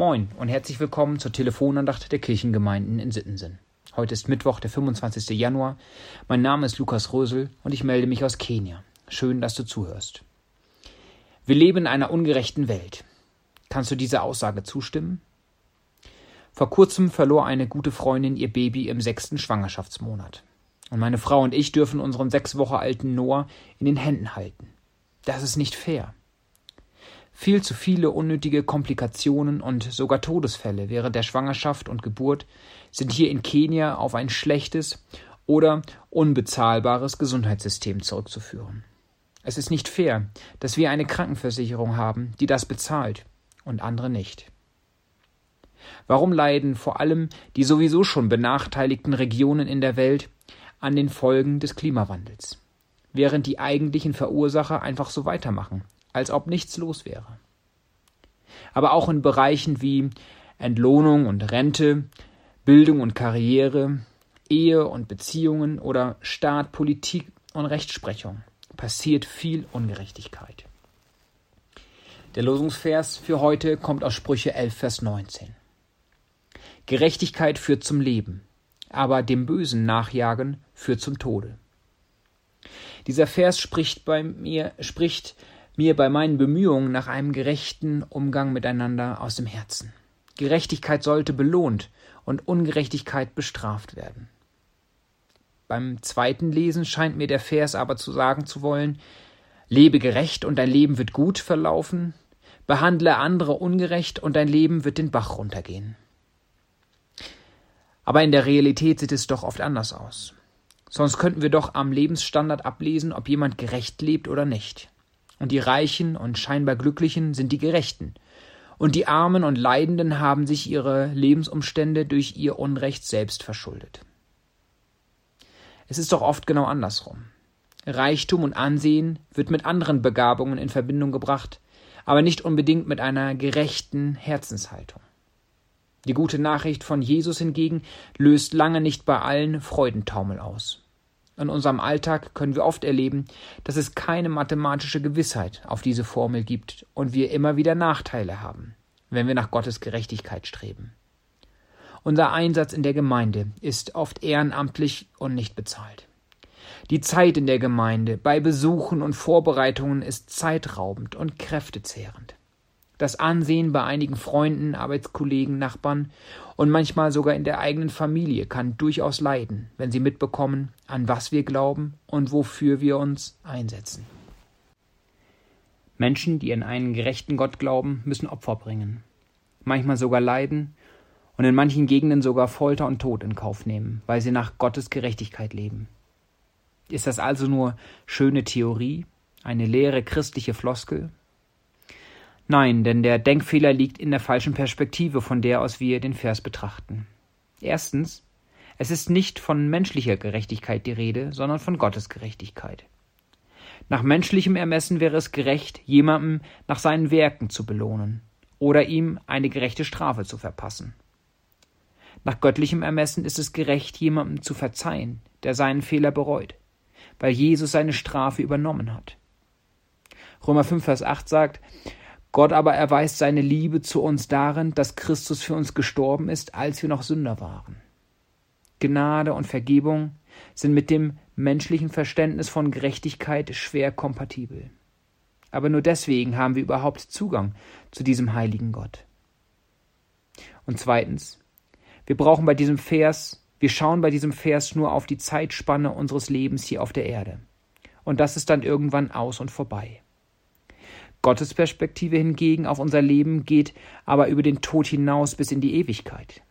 Moin und herzlich willkommen zur Telefonandacht der Kirchengemeinden in Sittensen. Heute ist Mittwoch, der 25. Januar. Mein Name ist Lukas Rösel und ich melde mich aus Kenia. Schön, dass du zuhörst. Wir leben in einer ungerechten Welt. Kannst du dieser Aussage zustimmen? Vor kurzem verlor eine gute Freundin ihr Baby im sechsten Schwangerschaftsmonat. Und meine Frau und ich dürfen unseren sechs Wochen alten Noah in den Händen halten. Das ist nicht fair. Viel zu viele unnötige Komplikationen und sogar Todesfälle während der Schwangerschaft und Geburt sind hier in Kenia auf ein schlechtes oder unbezahlbares Gesundheitssystem zurückzuführen. Es ist nicht fair, dass wir eine Krankenversicherung haben, die das bezahlt und andere nicht. Warum leiden vor allem die sowieso schon benachteiligten Regionen in der Welt an den Folgen des Klimawandels, während die eigentlichen Verursacher einfach so weitermachen als ob nichts los wäre. Aber auch in Bereichen wie Entlohnung und Rente, Bildung und Karriere, Ehe und Beziehungen oder Staat, Politik und Rechtsprechung passiert viel Ungerechtigkeit. Der Losungsvers für heute kommt aus Sprüche 11, Vers 19. Gerechtigkeit führt zum Leben, aber dem Bösen nachjagen führt zum Tode. Dieser Vers spricht bei mir, spricht mir bei meinen Bemühungen nach einem gerechten Umgang miteinander aus dem Herzen. Gerechtigkeit sollte belohnt und Ungerechtigkeit bestraft werden. Beim zweiten Lesen scheint mir der Vers aber zu sagen zu wollen, lebe gerecht und dein Leben wird gut verlaufen, behandle andere ungerecht und dein Leben wird den Bach runtergehen. Aber in der Realität sieht es doch oft anders aus. Sonst könnten wir doch am Lebensstandard ablesen, ob jemand gerecht lebt oder nicht und die Reichen und scheinbar Glücklichen sind die Gerechten, und die Armen und Leidenden haben sich ihre Lebensumstände durch ihr Unrecht selbst verschuldet. Es ist doch oft genau andersrum. Reichtum und Ansehen wird mit anderen Begabungen in Verbindung gebracht, aber nicht unbedingt mit einer gerechten Herzenshaltung. Die gute Nachricht von Jesus hingegen löst lange nicht bei allen Freudentaumel aus. In unserem Alltag können wir oft erleben, dass es keine mathematische Gewissheit auf diese Formel gibt und wir immer wieder Nachteile haben, wenn wir nach Gottes Gerechtigkeit streben. Unser Einsatz in der Gemeinde ist oft ehrenamtlich und nicht bezahlt. Die Zeit in der Gemeinde bei Besuchen und Vorbereitungen ist zeitraubend und kräftezehrend. Das Ansehen bei einigen Freunden, Arbeitskollegen, Nachbarn und manchmal sogar in der eigenen Familie kann durchaus leiden, wenn sie mitbekommen, an was wir glauben und wofür wir uns einsetzen. Menschen, die an einen gerechten Gott glauben, müssen Opfer bringen, manchmal sogar leiden und in manchen Gegenden sogar Folter und Tod in Kauf nehmen, weil sie nach Gottes Gerechtigkeit leben. Ist das also nur schöne Theorie, eine leere christliche Floskel, Nein, denn der Denkfehler liegt in der falschen Perspektive, von der aus wir den Vers betrachten. Erstens, es ist nicht von menschlicher Gerechtigkeit die Rede, sondern von Gottes Gerechtigkeit. Nach menschlichem Ermessen wäre es gerecht, jemandem nach seinen Werken zu belohnen oder ihm eine gerechte Strafe zu verpassen. Nach göttlichem Ermessen ist es gerecht, jemandem zu verzeihen, der seinen Fehler bereut, weil Jesus seine Strafe übernommen hat. Römer 5, Vers 8 sagt, Gott aber erweist seine Liebe zu uns darin, dass Christus für uns gestorben ist, als wir noch Sünder waren. Gnade und Vergebung sind mit dem menschlichen Verständnis von Gerechtigkeit schwer kompatibel. Aber nur deswegen haben wir überhaupt Zugang zu diesem heiligen Gott. Und zweitens, wir brauchen bei diesem Vers, wir schauen bei diesem Vers nur auf die Zeitspanne unseres Lebens hier auf der Erde. Und das ist dann irgendwann aus und vorbei. Gottes Perspektive hingegen auf unser Leben geht aber über den Tod hinaus bis in die Ewigkeit.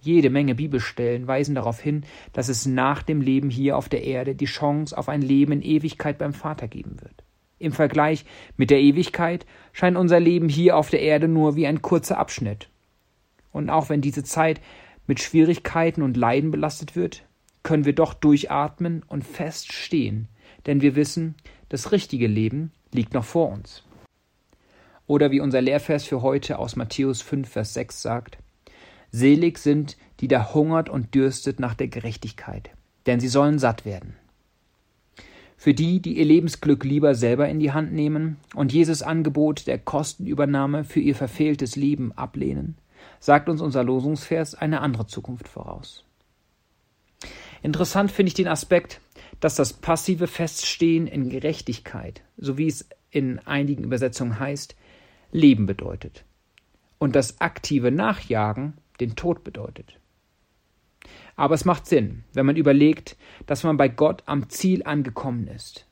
Jede Menge Bibelstellen weisen darauf hin, dass es nach dem Leben hier auf der Erde die Chance auf ein Leben in Ewigkeit beim Vater geben wird. Im Vergleich mit der Ewigkeit scheint unser Leben hier auf der Erde nur wie ein kurzer Abschnitt. Und auch wenn diese Zeit mit Schwierigkeiten und Leiden belastet wird, können wir doch durchatmen und fest stehen, denn wir wissen, das richtige Leben liegt noch vor uns. Oder wie unser Lehrvers für heute aus Matthäus 5, Vers 6 sagt, Selig sind, die da hungert und dürstet nach der Gerechtigkeit, denn sie sollen satt werden. Für die, die ihr Lebensglück lieber selber in die Hand nehmen und Jesus Angebot der Kostenübernahme für ihr verfehltes Leben ablehnen, sagt uns unser Losungsvers eine andere Zukunft voraus. Interessant finde ich den Aspekt, dass das passive Feststehen in Gerechtigkeit, so wie es in einigen Übersetzungen heißt, Leben bedeutet und das aktive Nachjagen den Tod bedeutet. Aber es macht Sinn, wenn man überlegt, dass man bei Gott am Ziel angekommen ist,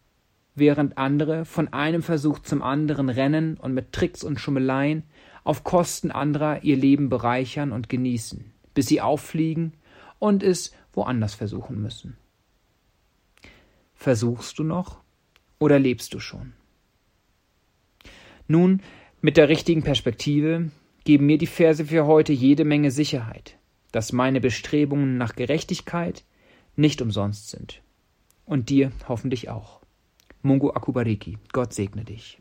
während andere von einem Versuch zum anderen rennen und mit Tricks und Schummeleien auf Kosten anderer ihr Leben bereichern und genießen, bis sie auffliegen und es woanders versuchen müssen. Versuchst du noch oder lebst du schon? Nun, mit der richtigen Perspektive geben mir die Verse für heute jede Menge Sicherheit, dass meine Bestrebungen nach Gerechtigkeit nicht umsonst sind. Und dir hoffentlich auch. Mungo Akubariki, Gott segne dich.